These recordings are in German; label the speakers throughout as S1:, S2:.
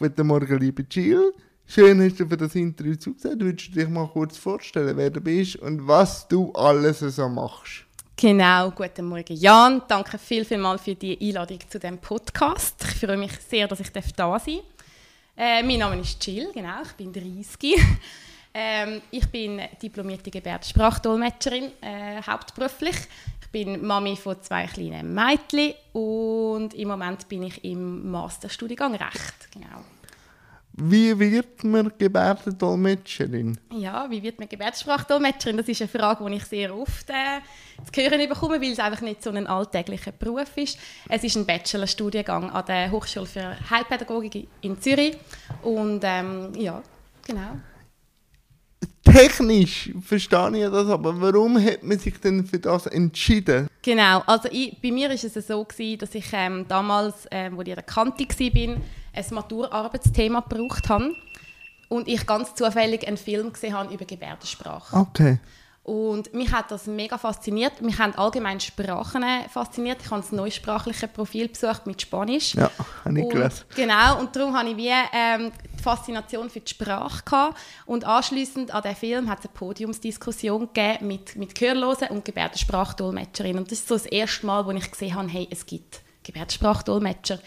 S1: Guten Morgen, liebe Jill. Schön hast du für das Interview zugesagt. Würdest du dich mal kurz vorstellen, wer du bist und was du alles so machst?
S2: Genau, guten Morgen Jan. Danke viel, viel mal für die Einladung zu diesem Podcast. Ich freue mich sehr, dass ich da sein darf. Äh, mein Name ist Jill, genau, ich bin 30. ähm, ich bin diplomierte Gebärdensprachdolmetscherin, äh, hauptberuflich. Ich bin Mami von zwei kleinen Mädchen und im Moment bin ich im Masterstudiengang Recht, genau.
S1: Wie wird man Gebärdendolmetscherin?
S2: Ja, wie wird man Gebärdensprachdolmetscherin? Das ist eine Frage, die ich sehr oft äh, zu hören bekomme, weil es einfach nicht so ein alltäglicher Beruf ist. Es ist ein Bachelorstudiengang an der Hochschule für Heilpädagogik in Zürich. Und ähm, ja, genau.
S1: Technisch verstehe ich das, aber warum hat man sich denn für das entschieden?
S2: Genau, also ich, bei mir war es so, gewesen, dass ich ähm, damals, ähm, wo ich in der Kante war, ein Maturarbeitsthema gebraucht habe und ich ganz zufällig einen Film gesehen habe über Gebärdensprache.
S1: Okay.
S2: Und mich hat das mega fasziniert. Mich haben allgemein Sprachen fasziniert. Ich habe das neusprachliche Profil besucht mit Spanisch.
S1: Ja, habe ich gelesen.
S2: Genau, und darum habe ich wie ähm, die Faszination für die Sprache gehabt. Und anschließend an den Film hat es eine Podiumsdiskussion mit, mit Gehörlosen und Gebärdensprachdolmetscherinnen. Und das ist so das erste Mal, wo ich gesehen habe, hey, es gibt Gebärdensprachdolmetscher.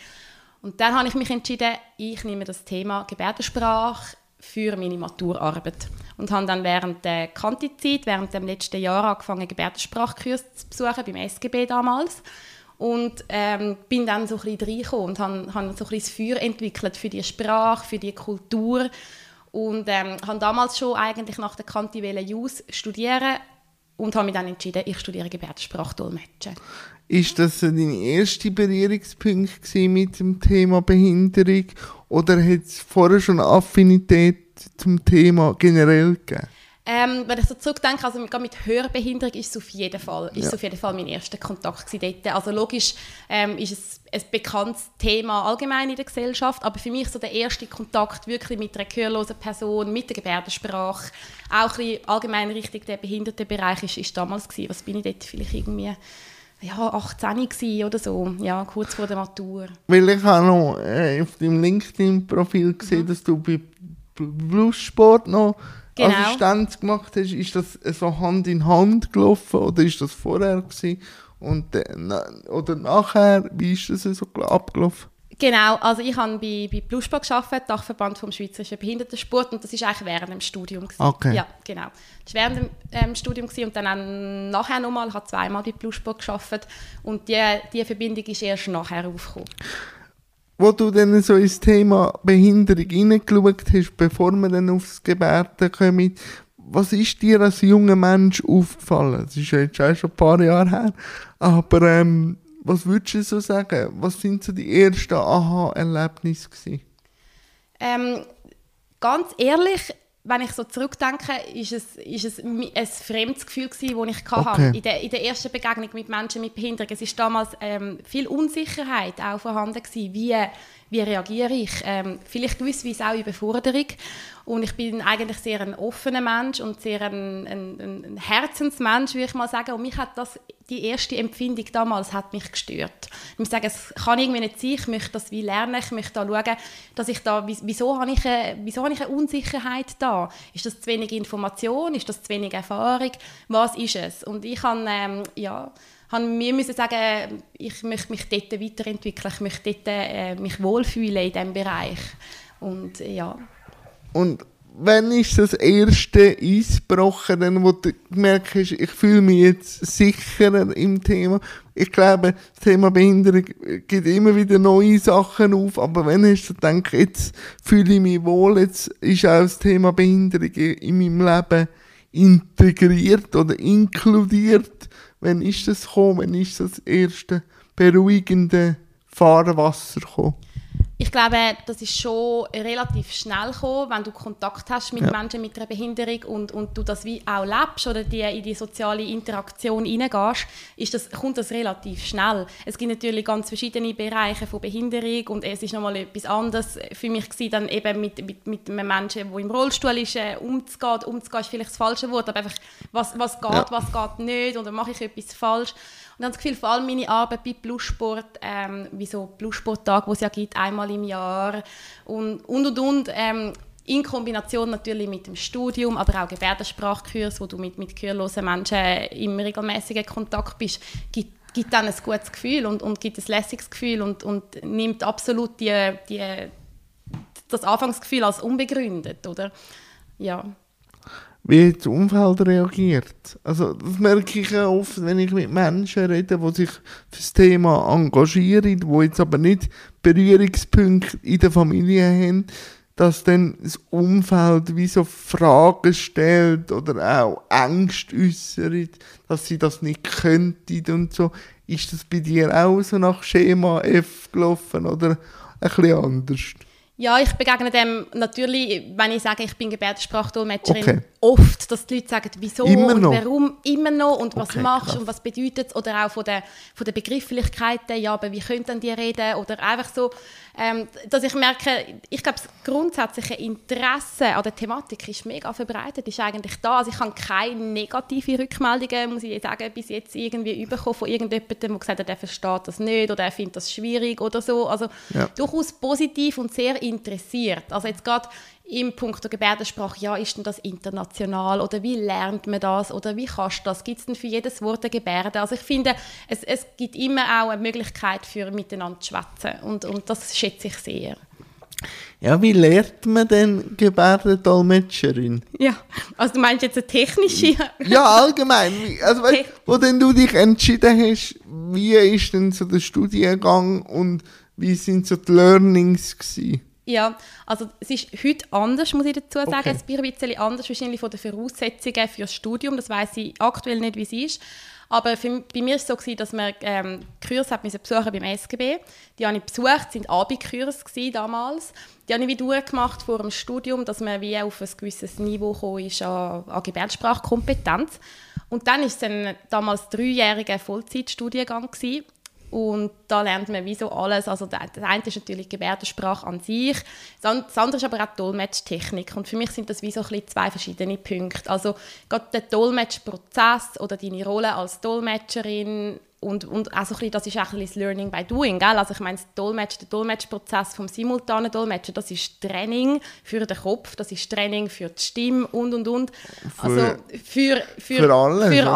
S2: Und dann habe ich mich entschieden, ich nehme das Thema Gebärdensprache für meine Maturarbeit. Und habe dann während der Kantizeit, während dem letzten Jahr angefangen, Gebärdensprachkurs zu besuchen, beim SGB damals. Und ähm, bin dann so ein bisschen reingekommen und habe, habe so ein bisschen das Feuer entwickelt für die Sprache, für die Kultur. Und ähm, habe damals schon eigentlich nach der Kanti Jus studieren und habe mich dann entschieden, ich studiere Gebärdensprachdolmetschen.
S1: Ist das dein erster Berührungspunkt mit dem Thema Behinderung oder hat es vorher schon Affinität zum Thema generell gegeben?
S2: Ähm, wenn ich so zurückdenke, also mit Hörbehinderung ist es auf jeden Fall, ist ja. auf jeden Fall mein erster Kontakt dort. Also logisch ähm, ist es ein bekanntes Thema allgemein in der Gesellschaft, aber für mich so der erste Kontakt wirklich mit einer gehörlosen Person, mit der Gebärdensprache, auch ein allgemein richtig der Behindertenbereich ist, ist damals gewesen. Was bin ich dort vielleicht irgendwie ja, 18 oder so, ja, kurz vor der Matur.
S1: Weil ich habe noch äh, auf deinem LinkedIn-Profil gesehen, mhm. dass du bei Bluessport noch genau. Assistenz gemacht hast. Ist das so Hand in Hand gelaufen oder ist das vorher gewesen? Und, äh, oder nachher, wie ist das so abgelaufen?
S2: Genau, also ich habe bei, bei Plussport gearbeitet, Dachverband vom Schweizerischen Behindertensport und das ist eigentlich während dem Studium.
S1: Gewesen. Okay.
S2: Ja, genau. Das war während dem ähm, Studium gewesen und dann auch nachher nochmal, ich habe zweimal bei Plussport gearbeitet und die, die Verbindung ist erst nachher aufgekommen.
S1: Wo du dann so ins Thema Behinderung hineingeschaut hast, bevor wir dann aufs Gebärden kommen, was ist dir als junger Mensch aufgefallen? Das ist ja jetzt schon ein paar Jahre her, aber ähm, was würdest du so sagen? Was sind so die ersten Aha-Erlebnisse
S2: Ähm, ganz ehrlich, wenn ich so zurückdenke, ist es, ist es ein fremdes Gefühl gewesen, das ich okay. hatte. In der, in der ersten Begegnung mit Menschen mit Behinderung. Es ist damals ähm, viel Unsicherheit auch vorhanden gewesen, wie, wie reagiere ich. Ähm, vielleicht gewisserweise auch Überforderung. Und ich bin eigentlich sehr ein offener Mensch und sehr ein, ein, ein Herzensmensch, würde ich mal sagen. Und mich hat das, die erste Empfindung damals hat mich gestört. Ich sage, es kann irgendwie nicht sein, ich möchte das wie lernen, ich möchte da schauen, dass ich da, wieso habe ich, eine, wieso habe ich eine Unsicherheit da? Ist das zu wenig Information? Ist das zu wenig Erfahrung? Was ist es? Und ich habe, ähm, ja, mir müssen sagen, ich möchte mich dort weiterentwickeln, ich möchte dort, äh, mich wohlfühlen in diesem Bereich. Und ja.
S1: Und wann ist das erste Eisbrochen, dann, wo du gemerkt hast, ich fühle mich jetzt sicherer im Thema? Ich glaube, das Thema Behinderung gibt immer wieder neue Sachen auf, aber wenn hast du gedacht, jetzt fühle ich mich wohl, jetzt ist auch das Thema Behinderung in meinem Leben integriert oder inkludiert? Wann ist das gekommen? Wann ist das erste beruhigende Fahrwasser gekommen?
S2: Ich glaube, das ist schon relativ schnell gekommen, wenn du Kontakt hast mit ja. Menschen mit einer Behinderung und, und du das wie auch lebst oder die, in die soziale Interaktion hineingehst, ist das, kommt das relativ schnell. Es gibt natürlich ganz verschiedene Bereiche von Behinderung und es ist nochmal etwas anderes für mich gewesen, dann eben mit, mit, mit einem Menschen, der im Rollstuhl ist, äh, umzugehen. Umzugehen ist vielleicht das falsche Wort, aber einfach, was, was geht, ja. was geht nicht oder mache ich etwas falsch. Und habe das Gefühl, vor allem meine Arbeit bei Plussport, ähm, wie so Plussporttag, wo es ja gibt, einmal im Jahr und und und, und ähm, in Kombination natürlich mit dem Studium, aber auch Gebärdensprachkurs, wo du mit, mit gehörlosen Menschen im regelmäßigen Kontakt bist, gibt, gibt dann ein gutes Gefühl und, und gibt ein lässiges Gefühl und, und nimmt absolut die, die, das Anfangsgefühl als unbegründet, oder? Ja.
S1: Wie das Umfeld reagiert. Also das merke ich auch oft, wenn ich mit Menschen rede, die sich für das Thema engagieren, die jetzt aber nicht Berührungspunkte in der Familie haben, dass dann das Umfeld wie so Fragen stellt oder auch Ängste äußert, dass sie das nicht könnten und so. Ist das bei dir auch so nach Schema F gelaufen oder ein bisschen anders?
S2: Ja, ich begegne dem natürlich, wenn ich sage, ich bin Gebärdensprachdolmetscherin, okay. oft, dass die Leute sagen, wieso
S1: immer
S2: und
S1: noch.
S2: warum immer noch und was
S1: Okay,
S2: machst
S1: krass.
S2: und was bedeutet es oder auch von den, von den Begrifflichkeiten, ja, aber wie können denn die reden oder einfach so, ähm, dass ich merke, ich glaube, das grundsätzliche Interesse an der Thematik ist mega verbreitet, ist eigentlich da. Also ich habe keine negative Rückmeldungen, muss ich sagen, bis jetzt irgendwie bekommen von irgendjemandem, der gesagt hat, er versteht das nicht oder er findet das schwierig oder so. Also
S1: Ja.
S2: durchaus positiv und sehr interessiert. Also jetzt gerade im Punkt der Gebärdensprache, ja, ist denn das international oder wie lernt man das oder wie kannst du das? Gibt es denn für jedes Wort eine Gebärde? Also ich finde, es, es gibt immer auch eine Möglichkeit für miteinander zu schwätzen und, und das schätze ich sehr.
S1: Ja, wie lernt man denn Gebärdendolmetscherin?
S2: Ja, also du meinst jetzt eine technische?
S1: Ja, allgemein. Also, weißt, wo denn du dich entschieden hast, wie ist denn so der Studiengang und wie sind so die Learnings gewesen?
S2: Ja, also es ist heute anders, muss ich dazu sagen.
S1: Okay.
S2: Es ist ein bisschen anders wahrscheinlich von den Voraussetzungen für das Studium. Das weiß ich aktuell nicht, wie es ist. Aber für, bei mir war es so, gewesen, dass man ähm, Kurs hat besuchen beim SGB. Die habe ich besucht, waren Abendkurse damals. Die habe ich wie durchgemacht vor dem Studium, dass man wie auf ein gewisses Niveau gekommen ist an, an Gebärdensprachkompetenz. Und dann war es dann damals dreijähriger Vollzeitstudiengang gewesen. Und da lernt man wie so alles. Also das eine ist natürlich Gebärdensprache an sich, das an- das andere ist aber auch Dolmetschtechnik. Und für mich sind das wie so ein bisschen zwei verschiedene Punkte. Also gerade der Dolmetschprozess oder deine Rolle als Dolmetscherin und, und auch so ein bisschen, das ist auch ein bisschen das Learning by Doing. Gell? Also ich meine, das Dolmetsch, der Dolmetschprozess vom simultanen Dolmetschen, das ist Training für den Kopf, das ist Training für die Stimme und, und, und. Also für, für,
S1: Für alles,
S2: Für
S1: oder?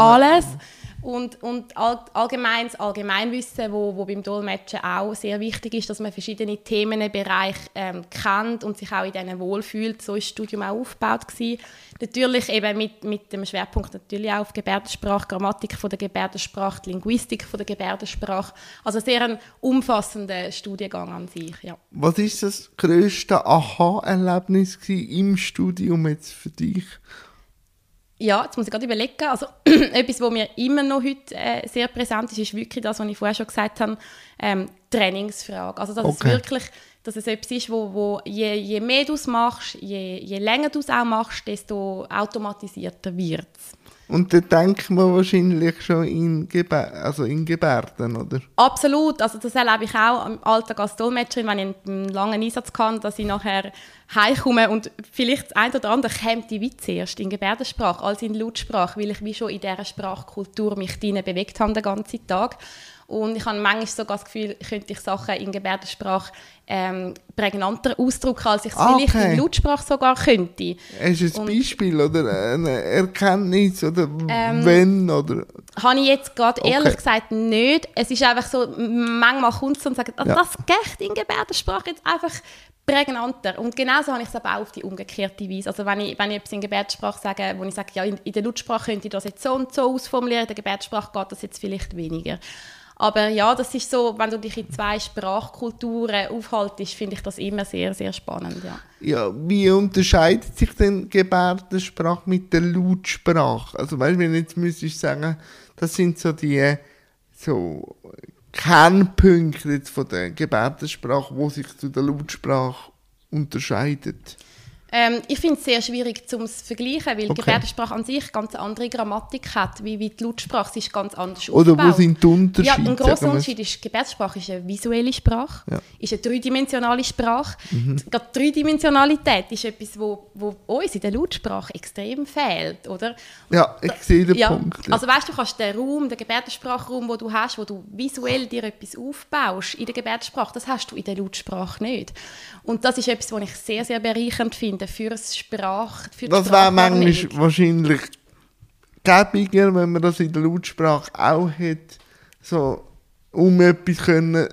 S2: Und, und all, allgemein, das Allgemeinwissen, wo, wo beim Dolmetschen auch sehr wichtig ist, dass man verschiedene Themenbereiche ähm, kennt und sich auch in denen wohlfühlt. So ist das Studium auch aufgebaut gewesen. Natürlich eben mit, mit dem Schwerpunkt natürlich auch auf Gebärdensprache, Grammatik von der Gebärdensprache, Linguistik von der Gebärdensprache. Also sehr ein umfassender Studiengang an sich, ja.
S1: Was ist das grösste Aha-Erlebnis im Studium jetzt für dich?
S2: Ja, jetzt muss ich gerade überlegen. Also, etwas, was mir immer noch heute äh, sehr präsent ist, ist wirklich das, was ich vorher schon gesagt habe, ähm, Trainingsfrage. Also, dass es
S1: Okay.
S2: wirklich dass es etwas ist, wo, wo je, je mehr du es machst, je, je länger du es auch machst, desto automatisierter wird es.
S1: Und da denkt man wahrscheinlich schon in, Gebär also in Gebärden, oder?
S2: Absolut, also das erlebe ich auch im Alltag als Dolmetscherin, wenn ich einen langen Einsatz kann, dass ich nachher heimkomme und vielleicht das ein oder andere kommt die wie zuerst in Gebärdensprache als in Lautsprache, weil ich wie schon in dieser Sprachkultur mich drin bewegt habe den ganzen Tag. Und ich habe manchmal sogar das Gefühl, könnte ich Sachen in Gebärdensprache ähm, prägnanter ausdrücken, als ich es
S1: Ah,
S2: vielleicht
S1: okay.
S2: in Lautsprache sogar könnte.
S1: Hast du ein
S2: Und-
S1: Beispiel oder eine Erkenntnis oder
S2: Ähm,
S1: wenn oder...
S2: Habe ich jetzt gerade
S1: Okay.
S2: ehrlich gesagt nicht. Es ist einfach so, manchmal kommt es und sagt, ah,
S1: Ja.
S2: das geht in Gebärdensprache jetzt einfach prägnanter. Und genauso habe ich es aber auch auf die umgekehrte Weise. Also wenn ich, wenn ich etwas in Gebärdensprache sage, wo ich sage, ja, in, in der Lautsprache könnte ich das jetzt so und so ausformulieren, in der Gebärdensprache geht das jetzt vielleicht weniger. Aber ja, das ist so, wenn du dich in zwei Sprachkulturen aufhaltest, finde ich das immer sehr, sehr spannend, ja.
S1: Ja, wie unterscheidet sich denn Gebärdensprache mit der Lautsprache? Also weißt wenn jetzt müsstest du sagen, das sind so die so Kernpunkte von der Gebärdensprache, wo sich zu der Lautsprache unterscheidet.
S2: Ähm, ich finde es sehr schwierig zu vergleichen, weil okay. Gebärdensprache an sich ganz andere Grammatik hat, wie, wie die Lautsprache. Sie ist ganz anders
S1: Oder aufgebaut. wo sind die Unterschiede?
S2: Ja, ein grosser Unterschied ist, Gebärdensprache ist eine visuelle Sprache, ja. ist eine dreidimensionale Sprache. Mhm. Die Dreidimensionalität ist etwas, wo, wo uns in der Lautsprache extrem fehlt, oder?
S1: Ja, ich sehe den ja. Punkt.
S2: Ja. Also weißt du, kannst den Raum, den Gebärdensprachraum, den du hast, wo du visuell dir etwas aufbaust in der Gebärdensprache, das hast du in der Lautsprache nicht. Und das ist etwas, was ich sehr, sehr bereichernd finde für das Sprach, für
S1: Das wäre manchmal wahrscheinlich gäbiger, wenn man das in der Lautsprache auch hätte, so, um etwas können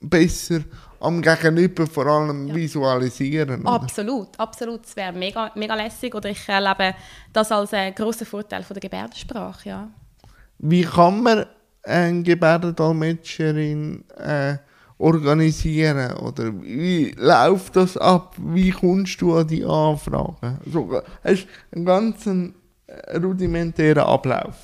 S1: besser am Gegenüber vor allem ja. visualisieren.
S2: Oder? Absolut, absolut. Das wäre mega, mega lässig oder ich erlebe das als einen grossen Vorteil von der Gebärdensprache, ja.
S1: Wie kann man eine Gebärdendolmetscherin äh, organisieren? Oder wie läuft das ab? Wie kommst du an die Anfragen? Also, hast einen ganz äh, rudimentären Ablauf?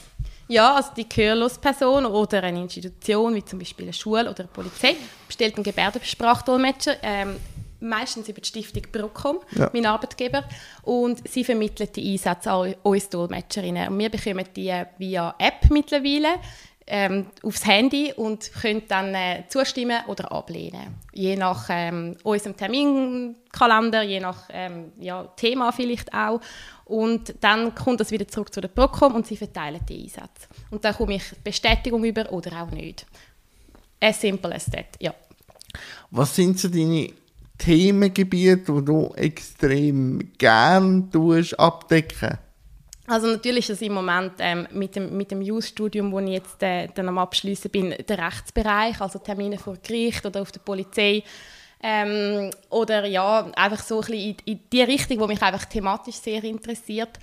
S2: Ja, also die Gehörlosperson oder eine Institution, wie zum Beispiel eine Schule oder eine Polizei, bestellt einen Gebärdensprachdolmetscher, ähm, meistens über die Stiftung Bruckom, ja. mein Arbeitgeber, und sie vermittelt die Einsätze an uns Dolmetscherinnen. Und wir bekommen die via App mittlerweile ähm, aufs Handy und können dann äh, zustimmen oder ablehnen. Je nach ähm, unserem Terminkalender, je nach ähm, ja, Thema vielleicht auch. Und dann kommt das wieder zurück zu der Procom und sie verteilen die Einsätze. Und dann komme ich Bestätigung über oder auch nicht. As simple as that, ja.
S1: Was sind so deine Themengebiete, die du extrem gern abdecken
S2: also natürlich ist im Moment ähm, mit dem, mit dem Jus-Studium, wo ich jetzt äh, dann am Abschließen bin, der Rechtsbereich, also Termine vor Gericht oder auf der Polizei. Ähm, oder ja, einfach so ein bisschen in, in die Richtung, die mich einfach thematisch sehr interessiert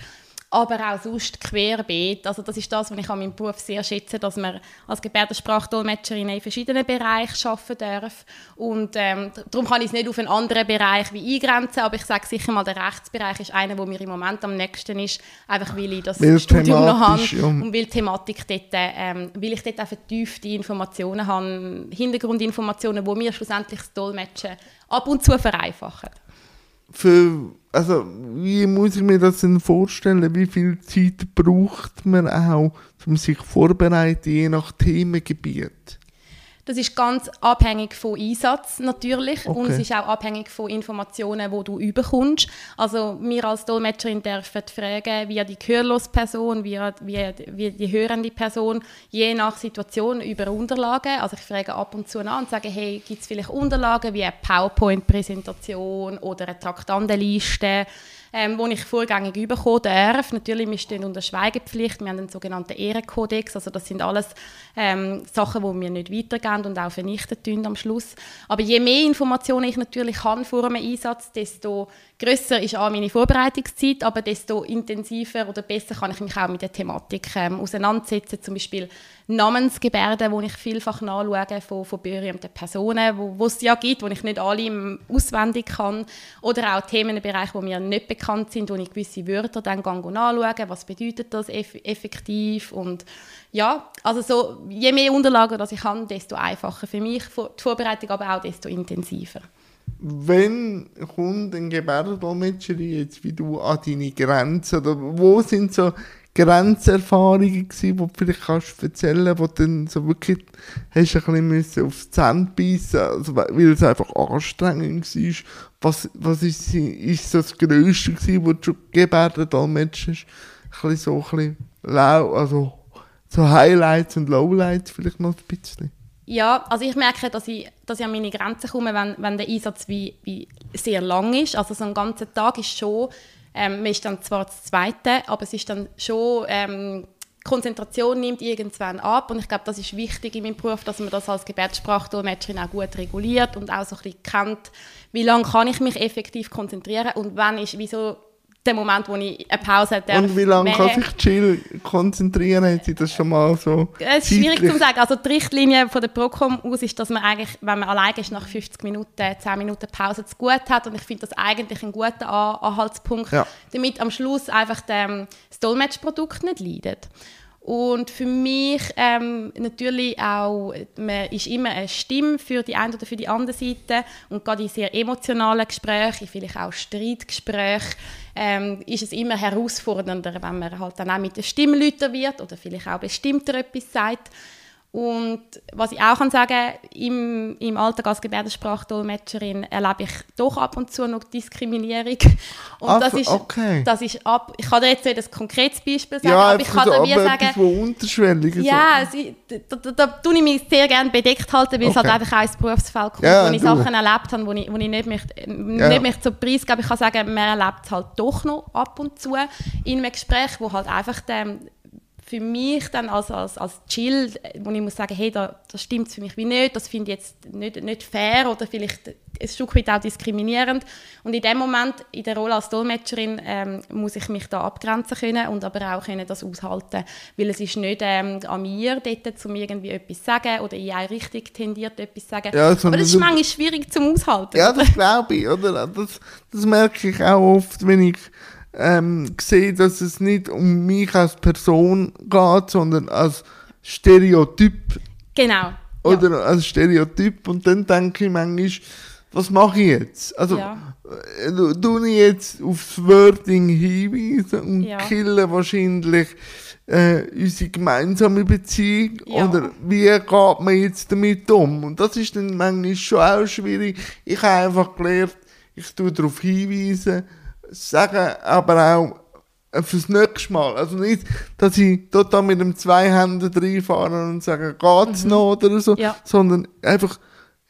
S2: aber auch sonst querbeet. Also das ist das, was ich an meinem Beruf sehr schätze, dass man als Gebärdensprachdolmetscherin in verschiedenen Bereichen arbeiten darf. Und ähm, darum kann ich es nicht auf einen anderen Bereich wie eingrenzen, aber ich sage sicher mal, der Rechtsbereich ist einer, wo mir im Moment am nächsten ist, einfach weil ich das weil Studium noch habe ja. und weil Thematik dort, ähm, weil ich dort auch vertiefte Informationen habe, Hintergrundinformationen, die mir schlussendlich das Dolmetschen ab und zu vereinfachen
S1: für, also wie muss ich mir das denn vorstellen? Wie viel Zeit braucht man auch, um sich vorzubereiten, je nach Themengebiet?
S2: Das ist ganz abhängig vom Einsatz natürlich okay. und es ist auch abhängig von Informationen, die du überkommst. Also wir als Dolmetscherin dürfen fragen, wie die gehörlose Person, wie, wie, wie die hörende Person, je nach Situation über Unterlagen. Also ich frage ab und zu an und sage, hey, gibt es vielleicht Unterlagen wie eine PowerPoint-Präsentation oder eine Traktandenliste? Ähm, wo ich vorgängig bekommen darf. Natürlich, wir stehen unter Schweigepflicht, wir haben den sogenannten Ehrenkodex, also das sind alles ähm, Sachen, die wir nicht weitergeben und auch vernichten tun am Schluss. Aber je mehr Informationen ich natürlich habe vor einem Einsatz, desto grösser ist auch meine Vorbereitungszeit, aber desto intensiver oder besser kann ich mich auch mit der Thematik ähm, auseinandersetzen. Zum Beispiel Namensgebärden, die ich vielfach nachschaue von, von berühmten Personen, wo, es ja gibt, wo ich nicht alle auswendig kann. Oder auch Themenbereiche, die mir nicht bekannt sind, wo ich gewisse Wörter dann nachschaue, was bedeutet das eff effektiv und ja, also so, je mehr Unterlagen das ich habe, desto einfacher für mich die Vorbereitung, aber auch desto intensiver
S1: wenn kommt ein Gebärdendolmetscher jetzt wie du an deine Grenzen? Oder wo sind so Grenzerfahrungen gewesen, die du vielleicht kannst erzählen, wo du dann so wirklich hast ein bisschen aufs Zähne beißen also, weil es einfach anstrengend war. Was, was ist, ist das Größte gewesen, was du Gebärdendolmetscher hast? Ein bisschen so ein bisschen lau, also so Highlights und Lowlights vielleicht noch ein bisschen.
S2: Ja, also ich merke, dass ich, dass ich an meine Grenzen komme, wenn, wenn der Einsatz wie, wie sehr lang ist. Also so ein ganzer Tag ist schon, ähm, man ist dann zwar das Zweite, aber es ist dann schon, ähm, Konzentration nimmt irgendwann ab und ich glaube, das ist wichtig in meinem Beruf, dass man das als Gebärdensprachdolmetscherin auch gut reguliert und auch so ein bisschen kennt, wie lange kann ich mich effektiv konzentrieren und wann ist, wieso der Moment, wo ich eine Pause
S1: darf. Und wie lange kann sich Chill konzentrieren? Hat sie das schon mal so
S2: Es ist schwierig zu sagen. Also die Richtlinie von der Procom aus ist, dass man eigentlich, wenn man allein ist, nach 50 Minuten, 10 Minuten Pause zu gut hat. Und ich finde das eigentlich ein guter Anhaltspunkt, ja. damit am Schluss einfach das Dolmetschprodukt nicht leidet. Und für mich ähm, natürlich auch, man ist immer eine Stimme für die eine oder für die andere Seite. Und gerade in sehr emotionalen Gesprächen, vielleicht auch Streitgesprächen, ähm, ist es immer herausfordernder, wenn man halt dann auch mit der Stimme wird oder vielleicht auch bestimmter etwas sagt. Und was ich auch kann sagen im, im Alltag als Gebärdensprachdolmetscherin erlebe ich doch ab und zu noch Diskriminierung. Und
S1: Ach,
S2: das ist,
S1: okay.
S2: das ist ab, ich kann dir jetzt nicht ein konkretes Beispiel sagen,
S1: Ja,
S2: aber ich kann dir wie sagen,
S1: etwas, unterschwellig
S2: ja, es, da, da, da tue ich mich sehr gerne bedeckt halten, weil es
S1: Okay.
S2: halt einfach auch ins Berufsfeld kommt,
S1: Ja,
S2: wo ich
S1: du.
S2: Sachen erlebt habe, wo ich, wo ich nicht, möchte,
S1: Ja.
S2: nicht möchte so preisgeben. Ich kann sagen, man erlebt es halt doch noch ab und zu in einem Gespräch, wo halt einfach ähm, für mich dann als, als, als Chill, wo ich muss sagen, hey, da, das stimmt für mich wie nicht, das finde ich jetzt nicht, nicht fair oder vielleicht ein Stück weit auch diskriminierend. Und in dem Moment, in der Rolle als Dolmetscherin, ähm, muss ich mich da abgrenzen können und aber auch können das aushalten, weil es ist nicht ähm, an mir dort, um irgendwie etwas zu sagen oder in eine Richtung tendiert etwas zu sagen.
S1: Ja,
S2: aber
S1: sondern
S2: das ist manchmal schwierig zum Aushalten.
S1: Ja, das glaube ich, oder? Das, das merke ich auch oft, wenn ich ähm, sehe, dass es nicht um mich als Person geht, sondern als Stereotyp
S2: Genau.
S1: oder als Stereotyp und dann denke ich manchmal, was mache ich jetzt? Also,
S2: Ja.
S1: äh, tu- tue ich jetzt aufs Wording hinweisen und
S2: Ja.
S1: kille wahrscheinlich äh, unsere gemeinsame Beziehung?
S2: Ja.
S1: Oder wie geht man jetzt damit um? Und das ist dann manchmal schon auch schwierig. Ich habe einfach gelernt, ich tue darauf hinweisen, sagen aber auch äh, fürs nächste Mal. Also nicht, dass ich total mit dem zwei Händen reinfahre und sage, geht's noch oder so,
S2: Ja.
S1: sondern einfach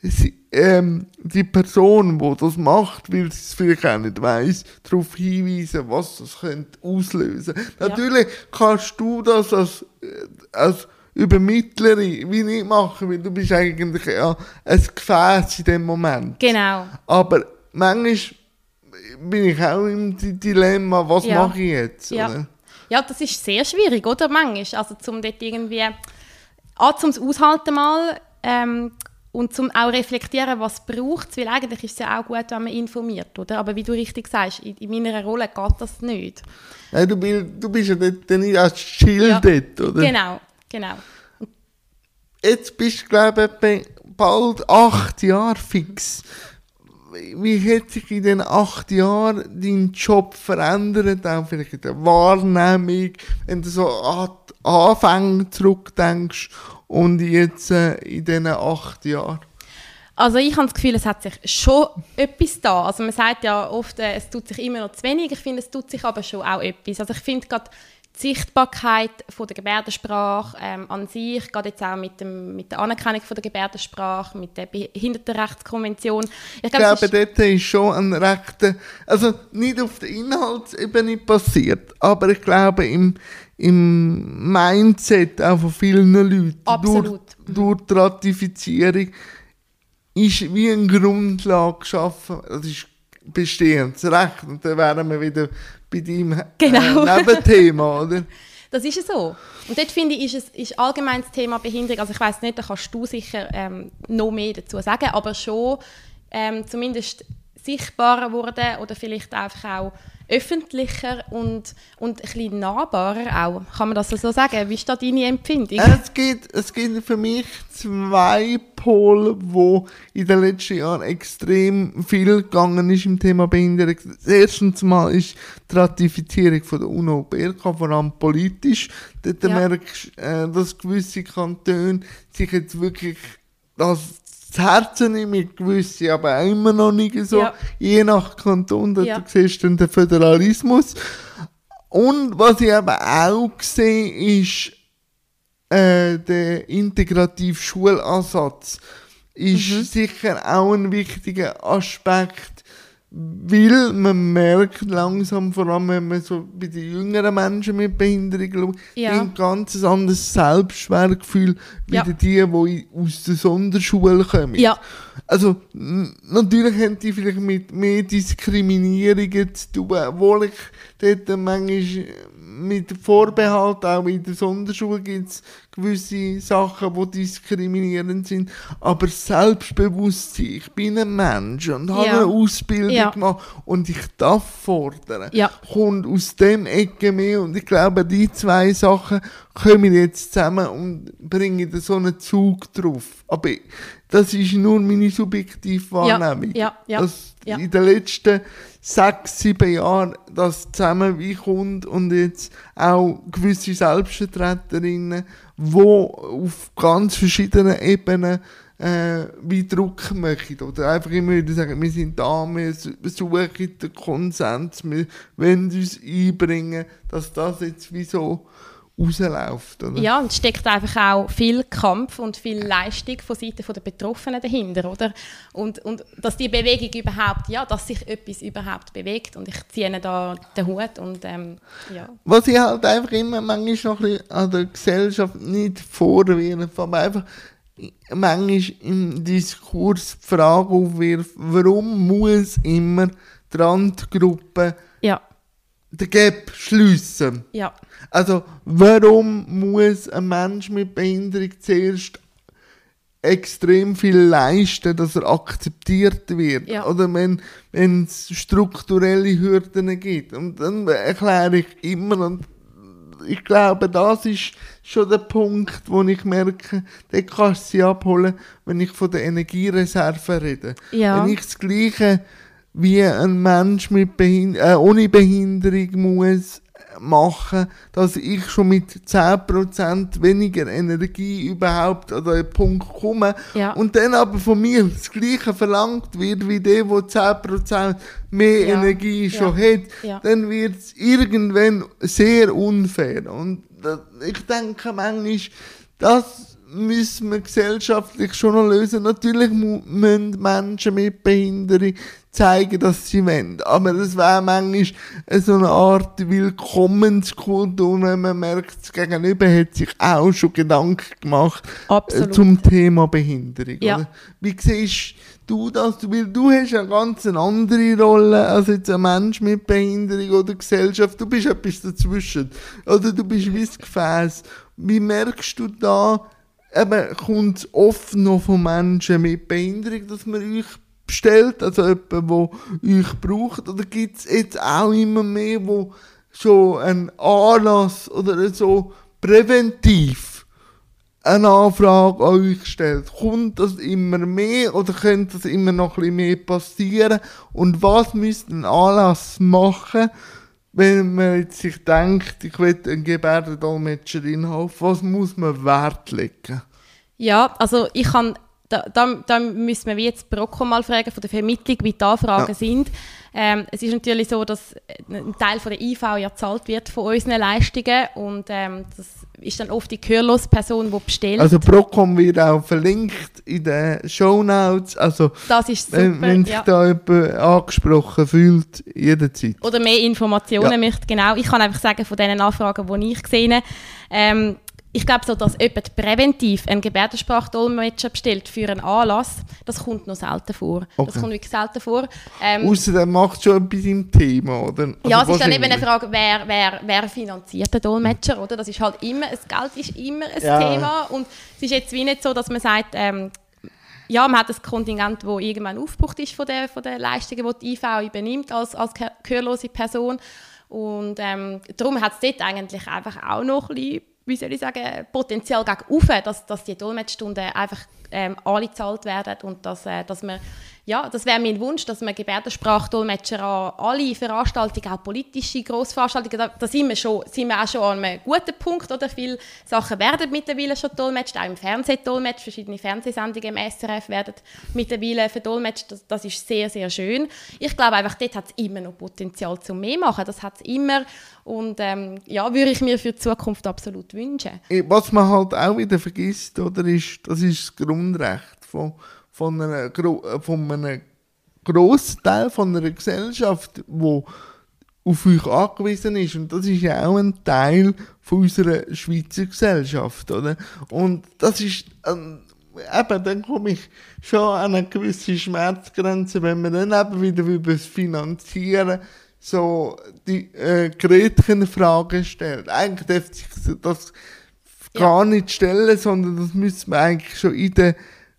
S1: sie, ähm, die Person, die das macht, weil sie es vielleicht auch nicht weiss, darauf hinweisen, was das könnte auslösen.
S2: Ja.
S1: Natürlich kannst du das als, äh, als Übermittlerin wie nicht machen, weil du bist eigentlich ja, ein Gefäß in dem Moment.
S2: Genau.
S1: Aber manchmal bin ich auch im Di- Dilemma, was
S2: Ja.
S1: mache ich jetzt?
S2: Ja.
S1: Oder?
S2: ja, das ist sehr schwierig, oder? Manchmal. Also, zum dort irgendwie. A, zum Aushalten mal. Ähm, und zum auch reflektieren, was braucht es, weil eigentlich ist es ja auch gut, wenn man informiert, oder? Aber wie du richtig sagst, in, in meiner Rolle geht das nicht.
S1: Nein, du, bist, du bist ja dort dann nicht als Schild
S2: Ja.
S1: dort, oder?
S2: Genau, genau.
S1: Jetzt bist du, glaube ich, bald acht Jahre fix. Wie- hat sich in den acht Jahren dein Job verändert, auch vielleicht in der Wahrnehmung, wenn du so an die Anfänge zurückdenkst und jetzt äh, in diesen acht Jahren?
S2: Also ich habe das Gefühl, es hat sich schon etwas da. Also man sagt ja oft, äh, es tut sich immer noch zu wenig. Ich finde, es tut sich aber schon auch etwas. Also ich finde gerade die Sichtbarkeit von der Gebärdensprache ähm, an sich, gerade jetzt auch mit, dem, mit der Anerkennung von der Gebärdensprache, mit der Behindertenrechtskonvention. Ich
S1: Ich
S2: glaube, ist-
S1: dort ist schon ein rechter, also nicht auf der Inhaltsebene passiert, aber ich glaube im, im Mindset auch von vielen Leuten
S2: Absolut.
S1: Durch, durch die Ratifizierung ist wie eine Grundlage geschaffen, das ist bestehendes Recht und dann wären wir wieder bei deinem
S2: Genau.
S1: äh, Nebenthema, oder?
S2: Das ist ja so. Und dort finde ich, ist es ist allgemein das Thema Behinderung, also ich weiß nicht, da kannst du sicher ähm, noch mehr dazu sagen, aber schon ähm, zumindest sichtbarer geworden oder vielleicht einfach auch öffentlicher und, und ein bisschen nahbarer auch. Kann man das so sagen? Wie ist da deine Empfindung?
S1: Es gibt, es gibt für mich zwei Pole, wo in den letzten Jahren extrem viel gegangen ist im Thema Behinderung. Das erste Mal ist die Ratifizierung von der UNO-BRK, vor allem politisch. Dort
S2: Ja.
S1: merkst du, äh, dass gewisse Kantone sich jetzt wirklich das zu Herzen nehmen, gewisse aber auch immer noch nicht so.
S2: Ja.
S1: Je nach Kanton, dort
S2: Ja.
S1: siehst du den Föderalismus. Und was ich aber auch sehe, ist, äh, der integrative Schulansatz ist sicher auch ein wichtiger Aspekt, weil man merkt langsam, vor allem wenn man so bei den jüngeren Menschen mit Behinderung schaut,
S2: Ja.
S1: ein ganz anderes Selbstwertgefühl, wie
S2: Ja.
S1: die, die aus der Sonderschule kommen.
S2: Ja.
S1: Also, natürlich haben die vielleicht mit mehr Diskriminierungen zu tun, obwohl ich dort manchmal mit Vorbehalt, auch in der Sonderschule gibt es gewisse Sachen, die diskriminierend sind, aber Selbstbewusstsein, ich bin ein Mensch und habe
S2: Ja.
S1: eine Ausbildung
S2: Ja.
S1: gemacht und ich darf fordern,
S2: Ja.
S1: kommt aus dem Ecke mehr und ich glaube, die zwei Sachen kommen jetzt zusammen und bringen so einen Zug drauf. Aber das ist nur meine subjektive Wahrnehmung.
S2: ja, ja,
S1: Dass
S2: ja.
S1: in den letzten sechs, sieben Jahren das zusammen wie kommt und jetzt auch gewisse Selbstvertreterinnen, die auf ganz verschiedenen Ebenen äh, wie Druck machen. Oder einfach immer wieder sagen, wir sind da, wir su- suchen den Konsens, wir wollen uns einbringen, dass das jetzt wie so rausläuft. Oder?
S2: Ja, und es steckt einfach auch viel Kampf und viel Leistung von Seiten der Betroffenen dahinter, oder? Und, und dass die Bewegung überhaupt, ja, dass sich etwas überhaupt bewegt und ich ziehe ihnen da den Hut und ähm, ja.
S1: Was ich halt einfach immer manchmal noch ein bisschen an der Gesellschaft nicht vorwirfe, aber einfach manchmal im Diskurs die Frage aufwirft, warum muss immer die Randgruppe den Gap schliessen?
S2: ja,
S1: Also, warum muss ein Mensch mit Behinderung zuerst extrem viel leisten, dass er akzeptiert wird?
S2: Ja.
S1: Oder wenn es strukturelle Hürden gibt? Und dann erkläre ich immer, und ich glaube, das ist schon der Punkt, wo ich merke, den kannst du sie abholen, wenn ich von der Energiereserve rede.
S2: Ja.
S1: Wenn ich das Gleiche wie ein Mensch mit Behind äh, ohne Behinderung muss machen, dass ich schon mit 10% weniger Energie überhaupt an den Punkt komme
S2: Ja.
S1: und dann aber von mir das Gleiche verlangt wird wie der, der 10% mehr
S2: Ja.
S1: Energie schon
S2: Ja.
S1: hat, dann wird es irgendwann sehr unfair. Und ich denke manchmal, das müssen wir gesellschaftlich schon noch lösen. Natürlich müssen Menschen mit Behinderung zeigen, dass sie wollen. Aber es wäre manchmal so eine Art Willkommenskultur, wenn man merkt, das Gegenüber hat sich auch schon Gedanken gemacht äh,
S2: Absolut.
S1: zum Thema Behinderung.
S2: Ja.
S1: Oder? Wie siehst du das? Du- Weil du hast eine ganz andere Rolle als jetzt ein Mensch mit Behinderung oder Gesellschaft. Du bist etwas dazwischen. Oder du bist wie das Gefäß. Wie merkst du da, eben, kommt es oft noch von Menschen mit Behinderung, dass man euch bestellt, also jemand, der euch braucht? Oder gibt es jetzt auch immer mehr, wo schon ein Anlass oder so präventiv eine Anfrage an euch stellt, kommt das immer mehr oder könnte das immer noch ein bisschen mehr passieren? Und was müsste ein Anlass machen, wenn man jetzt sich denkt, ich will einen Gebärdendolmetscherin haben, was muss man Wert legen?
S2: Ja, also ich kann, da, da, da müssen wir jetzt Brocco mal fragen von der Vermittlung, wie die Anfragen
S1: Ja.
S2: sind. Ähm, es ist natürlich so, dass ein Teil von der IV ja gezahlt wird von unseren Leistungen und ähm, das ist dann oft die gehörlose Person, die bestellt.
S1: Also Procom wird auch verlinkt in den Shownotes, also
S2: das ist super.
S1: wenn, wenn sich
S2: ja.
S1: da jemand angesprochen fühlt, jederzeit.
S2: oder mehr Informationen
S1: Ja.
S2: möchte. Genau, ich kann einfach sagen, von diesen Anfragen, die ich gesehen habe, ähm, ich glaube so, dass jemand präventiv einen Gebärdensprachdolmetscher bestellt für einen Anlass, das kommt noch selten vor.
S1: Okay.
S2: Das kommt wirklich selten vor. Ähm,
S1: Außerdem macht schon etwas im Thema, oder?
S2: ja,
S1: Also
S2: es ist dann eben eine. Frage, wer, wer, wer finanziert den Dolmetscher, oder? Das ist halt immer, das Geld ist immer ein
S1: Ja.
S2: Thema und es ist jetzt wie nicht so, dass man sagt, ähm, ja, man hat ein Kontingent, das irgendwann aufgebraucht ist von den, von den Leistungen, die die IV übernimmt als, als ge- gehörlose Person. Und ähm, darum hat es dort eigentlich einfach auch noch ein bisschen, wie soll ich sagen, Potenzial gegen dass, dass die Dolmetschstunden einfach ähm, alle gezahlt werden und dass, äh, dass man, ja, das wäre mein Wunsch, dass man Gebärdensprachdolmetscher an alle Veranstaltungen, auch politische Grossveranstaltungen, da, da sind, wir schon, sind wir auch schon an einem guten Punkt, oder? Viele Sachen werden mittlerweile schon dolmetscht, auch im Fernsehen dolmetscht, verschiedene Fernsehsendungen im SRF werden mittlerweile verdolmetscht, das, das ist sehr, sehr schön. Ich glaube einfach, dort hat es immer noch Potenzial zum mehr machen, das hat es immer und ähm, ja, würde ich mir für die Zukunft absolut wünschen.
S1: Was man halt auch wieder vergisst, oder, ist, das ist das Grundrecht von, von, einer, äh, von einem grossen Teil von einer Gesellschaft, wo auf euch angewiesen ist. Und das ist ja auch ein Teil von unserer Schweizer Gesellschaft, oder? Und das ist, ähm, eben, dann komme ich schon an eine gewisse Schmerzgrenze, wenn man dann eben wieder über das Finanzieren so die äh, Gretchenfrage stellt. Eigentlich dürfte sich das gar nicht stellen, sondern das müssen wir eigentlich schon in der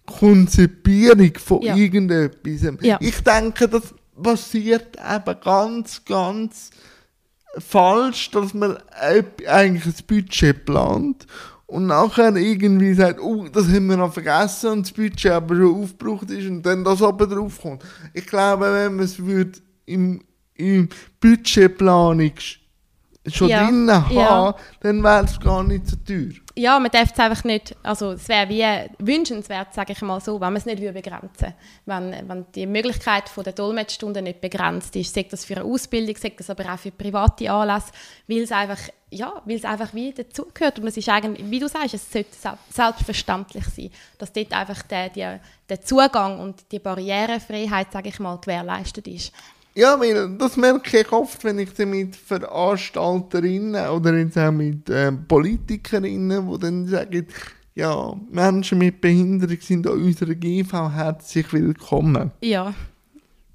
S1: Konzipierung von
S2: Ja.
S1: irgendetwas.
S2: Ja.
S1: Ich denke, das passiert eben ganz, ganz falsch, dass man eigentlich ein Budget plant und nachher irgendwie sagt, oh, das haben wir noch vergessen und das Budget aber schon aufgebraucht ist und dann das oben drauf kommt. Ich glaube, wenn man es würde im, im Budgetplanung sch- schon
S2: Ja,
S1: drin haben,
S2: ja.
S1: dann wäre es gar nicht so teuer.
S2: Ja, man darf es einfach nicht, also es wäre wie wünschenswert, sage ich mal so, wenn man es nicht würde begrenzen wenn, wenn die Möglichkeit von der Dolmetschstunden nicht begrenzt ist, sagt das für eine Ausbildung, sagt das aber auch für private Anlässe, weil es einfach, ja, weil es einfach wie dazugehört und es ist eigentlich, wie du sagst, es sollte sel- selbstverständlich sein, dass dort einfach der, der, der Zugang und die Barrierefreiheit, sage ich mal, gewährleistet ist.
S1: Ja, weil das merke ich oft, wenn ich dann mit Veranstalterinnen oder jetzt auch mit ähm, Politikerinnen, die dann sagen, ja, Menschen mit Behinderung sind an unserer GV herzlich willkommen.
S2: Ja,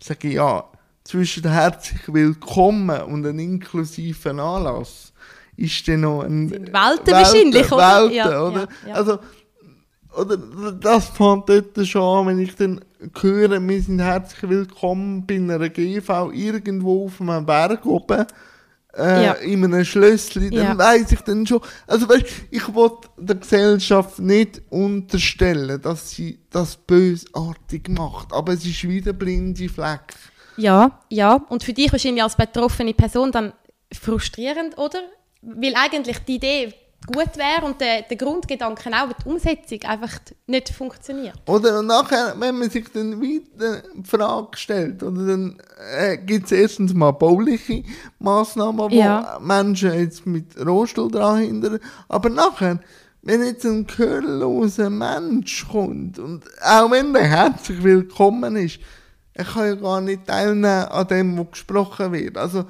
S1: Sage ich, ja, zwischen herzlich willkommen und einem inklusiven Anlass ist dann noch ein
S2: Welten wahrscheinlich, oder?
S1: Welten,
S2: Ja,
S1: oder?
S2: ja, ja.
S1: Also, oder das fängt dort schon an, wenn ich dann höre, wir sind herzlich willkommen bei einer GV irgendwo auf einem Berg oben, äh,
S2: Ja.
S1: in einem Schlössli, dann
S2: Ja.
S1: weiss ich dann schon, also weißt, ich will der Gesellschaft nicht unterstellen, dass sie das bösartig macht, aber es ist wieder blinde Fleck.
S2: Ja, ja. Und für dich wahrscheinlich als betroffene Person dann frustrierend, oder? Weil eigentlich die Idee gut wäre und der, der Grundgedanke auch, aber die Umsetzung einfach nicht funktioniert.
S1: Oder nachher, wenn man sich dann weiter die Frage stellt, oder dann äh, gibt es erstens mal bauliche Massnahmen, wo
S2: Ja.
S1: Menschen jetzt mit Rollstuhl dran hindern, aber nachher, wenn jetzt ein gehörloser Mensch kommt und auch wenn er herzlich willkommen ist, er kann ja gar nicht teilnehmen an dem, was gesprochen wird. Also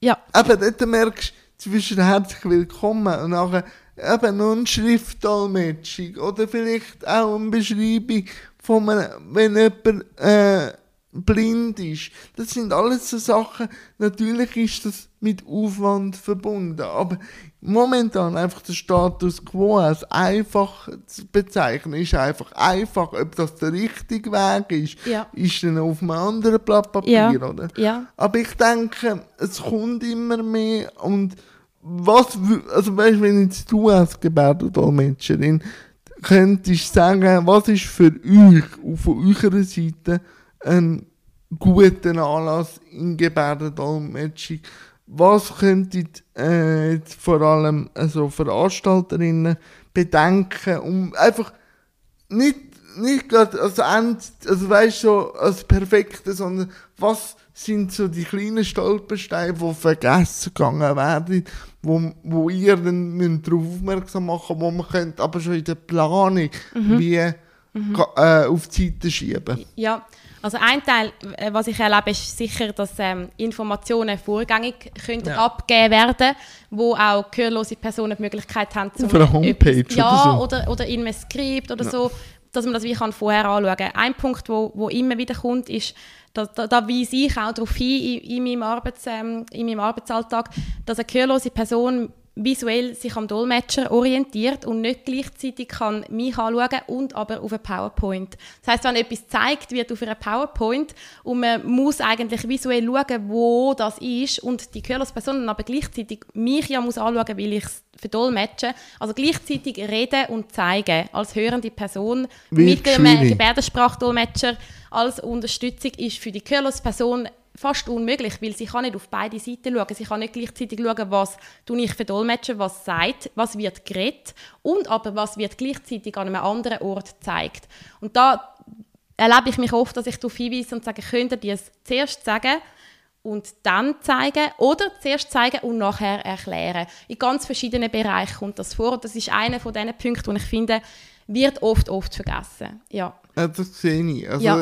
S2: Ja,
S1: eben dort merkst du zwischen herzlich willkommen und nachher eben noch eine Schriftdolmetschung oder vielleicht auch eine Beschreibung von einem, wenn jemand äh, blind ist. Das sind alles so Sachen, natürlich ist das mit Aufwand verbunden, aber momentan einfach der Status quo als einfach zu bezeichnen, ist einfach einfach, ob das der richtige Weg ist,
S2: Ja.
S1: ist dann auf einem anderen Blatt Papier,
S2: Ja.
S1: oder?
S2: ja.
S1: Aber ich denke, es kommt immer mehr und was, also weißt du, wenn jetzt du als Gebärdendolmetscherin könntest sagen, was ist für euch, auf eurer Seite, ein guter Anlass in Gebärdendolmetschung? Was könnten äh, vor allem also Veranstalterinnen bedenken, um einfach nicht, nicht gerade als End, also weißt so als Perfekte, sondern was sind so die kleinen Stolpersteine, die vergessen gegangen werden, wo, wo ihr dann müsst darauf aufmerksam machen wo man könnt aber schon in der Planung wie ga- äh, auf die Seite schieben.
S2: Ja, also ein Teil, äh, was ich erlebe, ist sicher, dass ähm, Informationen vorgängig können
S1: Ja.
S2: abgegeben werden, wo auch gehörlose Personen die Möglichkeit haben,
S1: Auf einer Homepage
S2: etwas, ja,
S1: oder so.
S2: oder, oder in einem Skript oder so, dass man das wie kann vorher anschauen kann. Ein Punkt, wo, wo immer wieder kommt, ist, da, da, da weise ich auch darauf hin in, in, meinem Arbeits, ähm, in meinem Arbeitsalltag, dass eine gehörlose Person visuell sich am Dolmetscher orientiert und nicht gleichzeitig kann mich anschauen und aber auf eine PowerPoint. Das heißt, wenn etwas gezeigt wird auf einer PowerPoint und man muss eigentlich visuell schauen, wo das ist und die Person aber gleichzeitig mich ja muss anschauen, weil ich es verdolmetsche, also gleichzeitig reden und zeigen als hörende Person
S1: Wird
S2: mit dem. Gebärdensprachdolmetscher als Unterstützung ist für die Person fast unmöglich, weil sie kann nicht auf beide Seiten schauen. Sie kann nicht gleichzeitig schauen, was tue ich für Dolmetscher, was sagt, was wird geredet und aber was wird gleichzeitig an einem anderen Ort gezeigt. Und da erlebe ich mich oft, dass ich darauf hinweise und sage, könnt ihr es zuerst sagen und dann zeigen oder zuerst zeigen und nachher erklären. In ganz verschiedenen Bereichen kommt das vor und das ist einer von diesen Punkten, wo ich finde, wird oft, oft vergessen. Ja.
S1: Ja, das sehe ich. Also,
S2: Ja.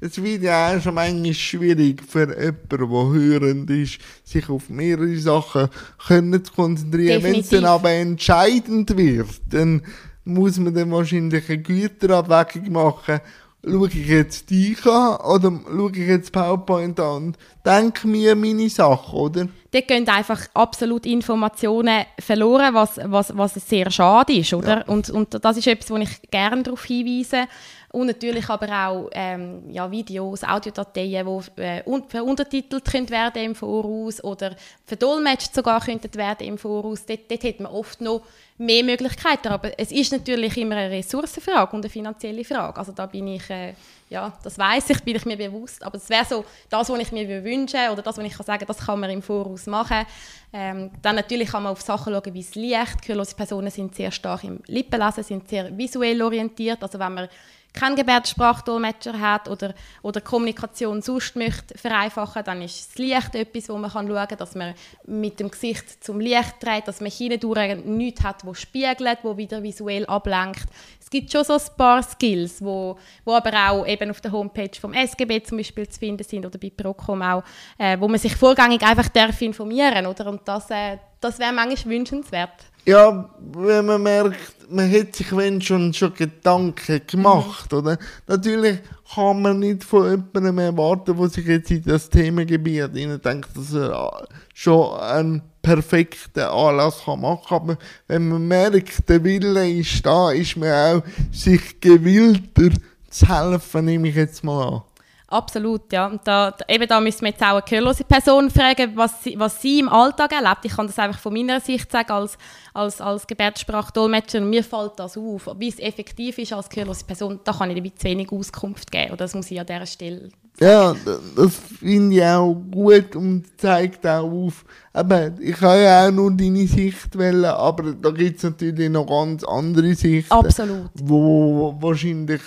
S1: es wird ja auch schon manchmal schwierig für jemanden, der hörend ist, sich auf mehrere Sachen können zu konzentrieren. Wenn es dann aber entscheidend wird, dann muss man dann wahrscheinlich eine Güterabwägung machen. Schaue ich jetzt dich an oder schaue ich jetzt PowerPoint an und denke mir meine Sachen, oder?
S2: Dort gehen einfach absolut Informationen verloren, was, was, was sehr schade ist, oder? Ja. Und, und das ist etwas, wo ich gerne darauf hinweise. Und natürlich aber auch ähm, ja, Videos, Audiodateien, die äh, veruntertitelt können werden im Voraus oder verdolmetscht sogar könnten werden im Voraus. Dort, dort hat man oft noch mehr Möglichkeiten. Aber es ist natürlich immer eine Ressourcenfrage und eine finanzielle Frage. Also da bin ich, äh, ja, das weiß ich, bin ich mir bewusst. Aber es wäre so das, was ich mir wünsche oder das, was ich kann sagen, das kann man im Voraus machen. Ähm, dann natürlich kann man auf Sachen schauen wie das Licht. Gehörlose Personen sind sehr stark im Lippenlesen, sind sehr visuell orientiert. Also wenn man keinen Gebärdensprachdolmetscher hat oder, oder Kommunikation sonst möchte vereinfachen, dann ist das Licht etwas, wo man kann schauen kann, dass man mit dem Gesicht zum Licht dreht, dass man hindurch nichts hat, wo spiegelt, wo wieder visuell ablenkt. Es gibt schon so ein paar Skills, wo, wo aber auch eben auf der Homepage vom SGB zum Beispiel zu finden sind oder bei Procom auch, äh, wo man sich vorgängig einfach darf informieren oder und das, äh, das wäre manchmal wünschenswert.
S1: Ja, wenn man merkt, man hat sich wenn schon, schon Gedanken gemacht, mhm. oder? Natürlich kann man nicht von jemandem erwarten, der sich jetzt in das Themengebiet denkt, dass er schon einen perfekten Anlass kann machen kann. Aber wenn man merkt, der Wille ist da, ist man auch sich gewillter zu helfen, nehme ich jetzt mal an.
S2: Absolut, ja. Und da, eben da müssen wir jetzt auch eine gehörlose Person fragen, was sie, was sie im Alltag erlebt. Ich kann das einfach von meiner Sicht sagen, als, als, als Gebärdensprachdolmetscher. Mir fällt das auf. Wie es effektiv ist als gehörlose Person, da kann ich ein zu wenig Auskunft geben. Oder das muss ich an dieser Stelle
S1: ja, das finde ich auch gut und zeigt auch auf. Aber ich habe ja auch nur deine Sicht wählen, aber da gibt es natürlich noch ganz andere Sichten.
S2: Absolut.
S1: Wo wahrscheinlich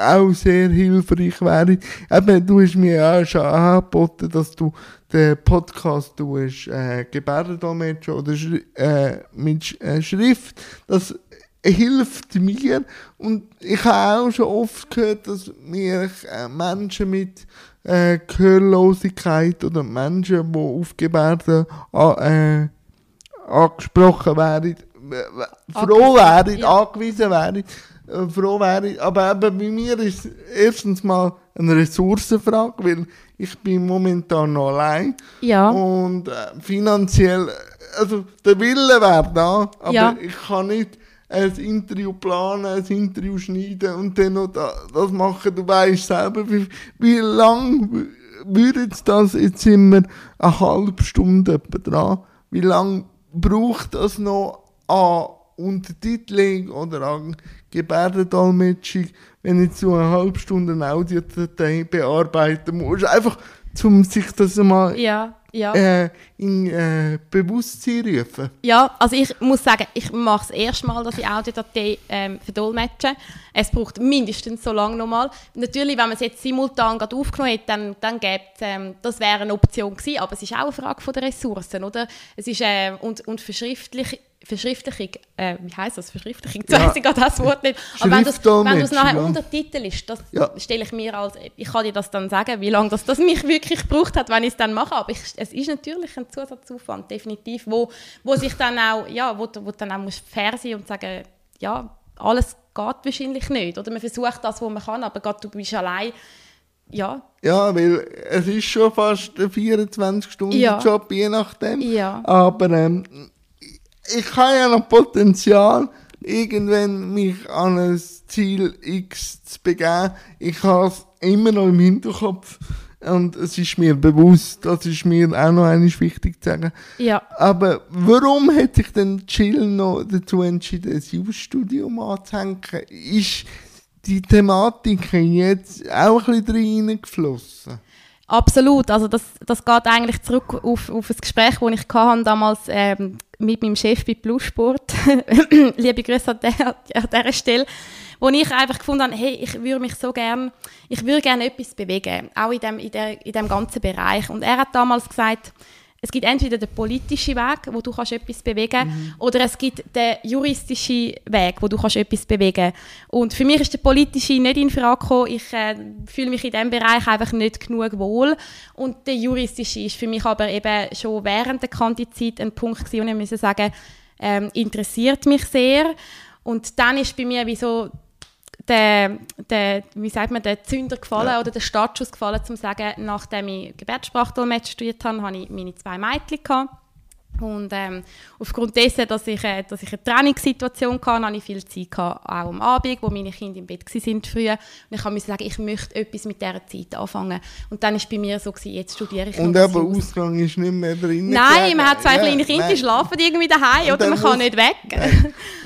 S1: auch sehr hilfreich wären. Eben, du hast mir ja schon angeboten, dass du den Podcast du hast, äh, Gebärdendolmetscher oder äh, mit äh, Schrift. Das hilft mir. Und ich habe auch schon oft gehört, dass mir äh, Menschen mit äh, Gehörlosigkeit oder Menschen, die auf Gebärden äh, angesprochen werden, froh wären, ja. angewiesen wären, äh, froh wären. Aber eben bei mir ist es erstens mal eine Ressourcenfrage, weil ich bin momentan noch allein.
S2: Ja.
S1: Und äh, finanziell, also der Wille wäre da, aber ja. ich kann nicht ein Interview planen, ein Interview schneiden und dann noch das machen. Du weißt selber, wie, wie lang würde das, jetzt sind wir eine halbe Stunde dran, wie lange braucht das noch an Untertitelung oder an Gebärdendolmetschung, wenn ich so eine halbe Stunde eine Audiodatei bearbeiten muss. Einfach, um sich das mal
S2: ja ja.
S1: äh, in äh, Bewusstsein rufen?
S2: Ja, also ich muss sagen, ich mache es erst mal, dass ich Audiodatei ähm, verdolmetsche. Es braucht mindestens so lange nochmal. Natürlich, wenn man es jetzt simultan gerade aufgenommen hat, dann, dann gäbe ähm, das wäre eine Option gewesen, aber es ist auch eine Frage von der Ressourcen, oder? Es ist, äh, und, und verschriftlich Verschriftlichung, äh, wie heißt das? Verschriftlichung? Jetzt ja. ich gerade das Wort nicht. Aber wenn du es nachher ja. untertitelst, das ja. stelle ich mir als, ich kann dir das dann sagen, wie lange das, das mich wirklich gebraucht hat, wenn ich es dann mache. Aber ich, es ist natürlich ein Zusatzaufwand, definitiv, wo, wo sich dann auch, ja, wo, wo dann auch muss fair sein und sagen, ja, alles geht wahrscheinlich nicht. Oder man versucht das, was man kann, aber gerade du bist allein, ja.
S1: Ja, weil es ist schon fast ein 24-Stunden-Job, je nachdem.
S2: Ja.
S1: Aber ähm, ich habe ja noch Potenzial, irgendwann mich an ein Ziel X zu begeben. Ich habe es immer noch im Hinterkopf und es ist mir bewusst, das ist mir auch noch eines wichtig zu sagen.
S2: Ja.
S1: Aber warum hat sich denn Jill noch dazu entschieden, ein Jus-Studium anzuhängen? Ist die Thematik jetzt auch ein bisschen reingeflossen?
S2: Absolut, also das, das geht eigentlich zurück auf, auf ein Gespräch, das ich hatte damals ähm, mit meinem Chef bei Plussport. Liebe Grüße an, der, an dieser Stelle. Wo ich einfach gefunden habe, hey, ich würde mich so gerne, ich würde gerne etwas bewegen, auch in dem, in, der, in dem ganzen Bereich. Und er hat damals gesagt, es gibt entweder den politischen Weg, wo du kannst etwas bewegen mhm. oder es gibt den juristischen Weg, wo du kannst etwas bewegen Und für mich ist der politische nicht in Frage gekommen. Ich äh, fühle mich in diesem Bereich einfach nicht genug wohl. Und der juristische ist für mich aber eben schon während der Kantizeit ein Punkt gewesen, wo ich muss sagen, ähm, interessiert mich sehr. Und dann ist bei mir wie so der, der, wie sagt man, der Zünder gefallen ja. oder der Startschuss gefallen, um zu sagen, nachdem ich Gebärdensprachdolmetsch studiert habe, hatte ich meine zwei Mädchen. Gehabt. Und ähm, aufgrund dessen, dass ich, äh, dass ich eine Trainingssituation hatte, hatte ich viel Zeit, gehabt, auch am Abend, wo meine Kinder im Bett waren früher. Und ich musste sagen, ich möchte etwas mit dieser Zeit anfangen. Und dann war es bei mir so, gewesen, jetzt studiere ich
S1: Und aber Ausgang ist nicht mehr drin.
S2: Nein, man hat zwei ja, kleine Kinder, die schlafen irgendwie daheim oder man kann nicht weg.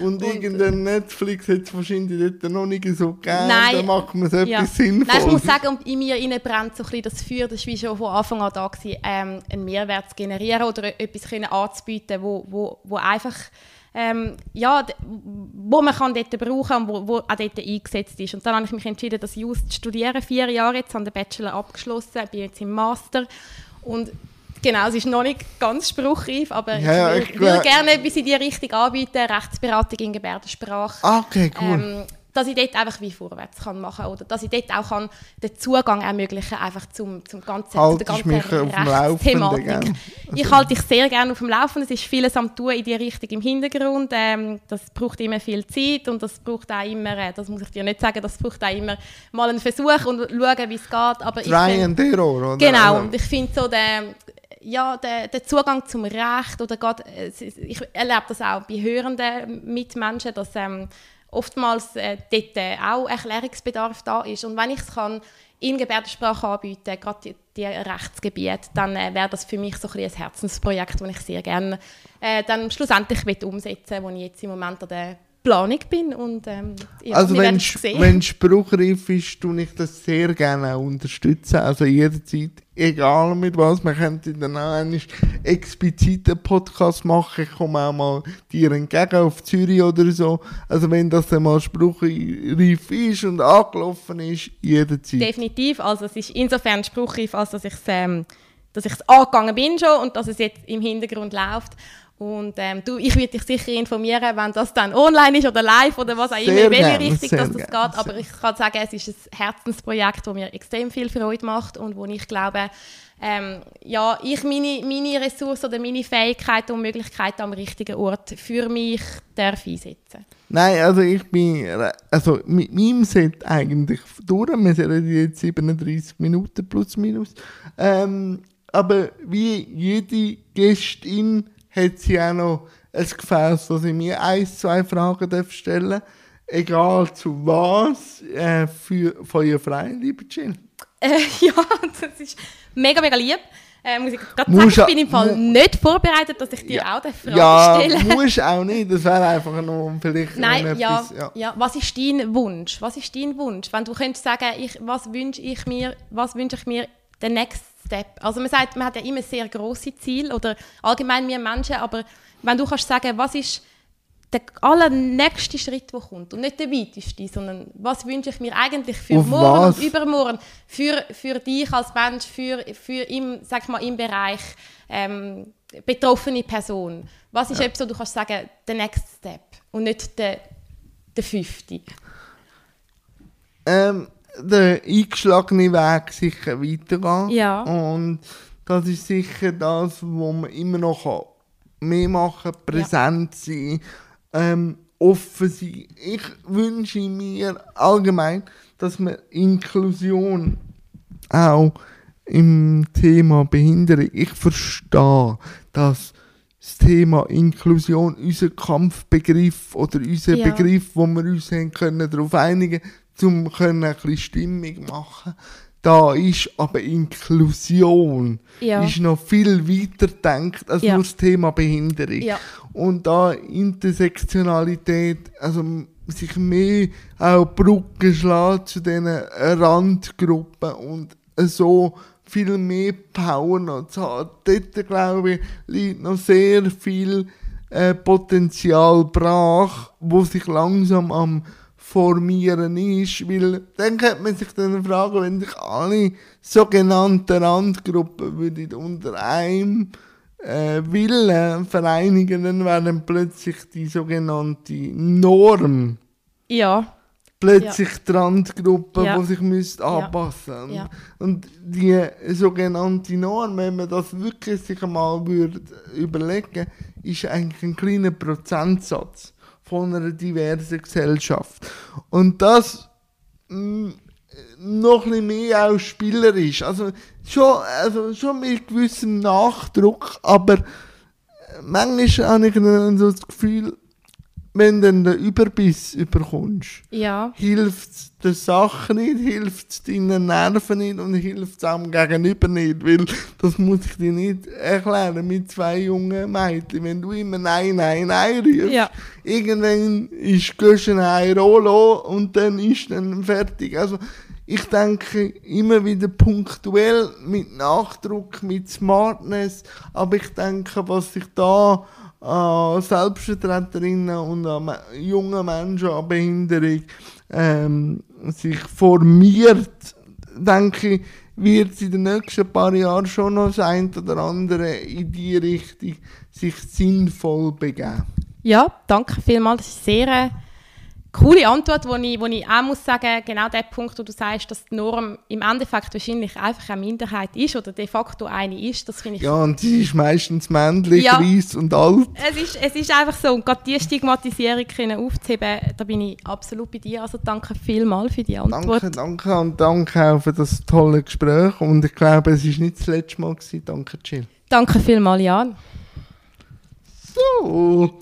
S1: Und, und irgendein Netflix hat es wahrscheinlich dort noch nicht so gegeben. Nein. Dann macht man es etwas ja. Sinnvolles.
S2: Nein, ich muss sagen, in mir brennt so ein bisschen das Feuer, das war schon von Anfang an da, gewesen, ähm, einen Mehrwert zu generieren oder etwas können anzubieten, wo, wo, wo einfach ähm, ja, wo man kann dort brauchen und wo, wo auch dort eingesetzt ist. Und dann habe ich mich entschieden, das Just zu studieren, vier Jahre jetzt, habe den Bachelor abgeschlossen, bin jetzt im Master und Genau, es ist noch nicht ganz spruchreif, aber ja, ich, will, ich will gerne etwas in die Richtung anbieten, Rechtsberatung in Gebärdensprache.
S1: Ah, okay, cool. Ähm,
S2: dass ich dort einfach wie vorwärts kann machen oder dass ich dort auch kann den Zugang ermöglichen einfach zum, zum ganzen,
S1: zu der ganzen Rechtsthematik.
S2: Ich halte dich sehr gerne auf dem Laufenden. Es ist vieles am tun in die Richtung im Hintergrund. Ähm, das braucht immer viel Zeit und das braucht auch immer, äh, das muss ich dir nicht sagen, das braucht auch immer mal einen Versuch und schauen, wie es geht. Aber
S1: Try and error, oder?
S2: Genau, und ich finde so der ja, der, der, Zugang zum Recht oder grad, ich erlebe das auch bei hörenden Mitmenschen, dass ähm, oftmals äh, dort äh, auch Erklärungsbedarf da ist. Und wenn ich es kann in Gebärdensprache anbieten, gerade die, die Rechtsgebiete, dann äh, wäre das für mich so ein, ein Herzensprojekt, das ich sehr gerne äh, dann schlussendlich umsetzen will, wo ich jetzt im Moment an der Planung bin und ähm,
S1: ja, also wenn wenn spruchreif ist, tue ich das sehr gerne unterstützen, also jederzeit, egal mit was, man könnte dann auch einen expliziten Podcast machen, ich komme auch mal dir entgegen auf Zürich oder so, also wenn das dann mal spruchreif ist und angelaufen ist, jederzeit.
S2: Definitiv, also es ist insofern spruchreif, als dass ich es ähm, dass ich es angegangen bin schon und dass es jetzt im Hintergrund läuft und ähm, du, ich würde dich sicher informieren, wenn das dann online ist oder live oder was auch immer, in welche Richtung das, das geht. Aber ich kann sagen, es ist ein Herzensprojekt, das mir extrem viel Freude macht und wo ich glaube, ähm, ja, ich meine, meine Ressourcen oder meine Fähigkeiten und Möglichkeiten am richtigen Ort für mich darf einsetzen.
S1: Nein, also ich bin also mit meinem Set eigentlich durch. Wir sind jetzt 37 Minuten plus minus. Ähm, aber wie jede Gästin hat sie auch noch ein Gefäß, wo sie mir ein, zwei Fragen stellen darf. Egal zu was, äh, für, von ihr frei, liebe Jill.
S2: Äh, ja, das ist mega, mega lieb. Äh, muss ich gerade sagen, ich bin im Fall nicht vorbereitet, dass ich dir ja, auch eine Frage
S1: ja, stelle. Ja, musst auch nicht. Das wäre einfach nur vielleicht
S2: Nein, ja, ja. ja. Was ist dein Wunsch? Was ist dein Wunsch? Wenn du könntest sagen, ich, was wünsche ich mir, was wünsche ich mir, der Next Step. Also man sagt, man hat ja immer sehr große Ziele oder allgemein wir Menschen, aber wenn du kannst sagen, was ist der allernächste Schritt, der kommt und nicht der weiteste, sondern was wünsche ich mir eigentlich für Auf morgen was? und übermorgen, für, für dich als Mensch, für, für im, sag mal, im Bereich ähm, betroffene Person. Was ist ja. etwas, wo du kannst sagen, der Next Step und nicht der, der fünfte?
S1: Ähm, der eingeschlagene Weg sicher weitergehen.
S2: Ja.
S1: Und das ist sicher das, wo man immer noch mehr machen kann, präsent ja. sein, ähm, offen sein. Ich wünsche mir allgemein, dass man Inklusion auch im Thema Behinderung, ich verstehe, dass das Thema Inklusion unser Kampfbegriff oder unser ja. Begriff, wo wir uns haben können, darauf einigen um ein bisschen Stimmung machen da ist aber Inklusion ja. ist noch viel weiter denkt als ja. nur das Thema Behinderung. Ja. Und da Intersektionalität, also sich mehr auch Brücken schlagen zu diesen Randgruppen und so viel mehr Power noch zu haben. Dort, glaube ich, liegt noch sehr viel äh, Potenzial brach, wo sich langsam am formieren ist, weil dann könnte man sich dann fragen, wenn sich alle sogenannten Randgruppen würden unter einem äh, Willen vereinigen, dann wäre plötzlich die sogenannte Norm.
S2: Ja.
S1: Plötzlich ja. die Randgruppe, ja. die sich müsste anpassen ja. Und die sogenannte Norm, wenn man das wirklich sich einmal würde überlegen ist eigentlich ein kleiner Prozentsatz von einer diversen Gesellschaft. Und das mh, noch ein mehr auch spielerisch. Also schon, also schon mit gewissem Nachdruck, aber manchmal habe ich so das Gefühl, wenn du den Überbiss überkommst,
S2: ja.
S1: hilft es der Sache nicht, hilft es deinen Nerven nicht und hilft es am Gegenüber nicht, weil das muss ich dir nicht erklären mit zwei jungen Mädchen. Wenn du immer Nein, Nein, Nein rufst,
S2: Ja.
S1: irgendwann ist Göschen ein Rollo und dann ist dann fertig. Also ich denke immer wieder punktuell mit Nachdruck, mit Smartness, aber ich denke, was sich da an Selbstvertreterinnen und an me- jungen Menschen an Behinderung ähm, sich formiert, denke ich, wird es in den nächsten paar Jahren schon noch das ein oder andere in die Richtung sich sinnvoll begeben.
S2: Ja, danke vielmals. Das eine sehr äh, coole Antwort, wo ich, wo ich auch muss sagen, genau der Punkt, wo du sagst, dass die Norm im Endeffekt wahrscheinlich einfach eine Minderheit ist oder de facto eine ist, das finde ich
S1: Ja, und sie ist meistens männlich,
S2: Ja.
S1: weiss und alt.
S2: Es ist, es ist einfach so, und gerade diese Stigmatisierung können aufzuheben, da bin ich absolut bei dir. Also danke vielmals für die Antwort.
S1: Danke, danke und danke auch für das tolle Gespräch. Und ich glaube, es war nicht das letzte Mal. Gewesen. Danke, Jill.
S2: Danke vielmals, Jan.
S1: So.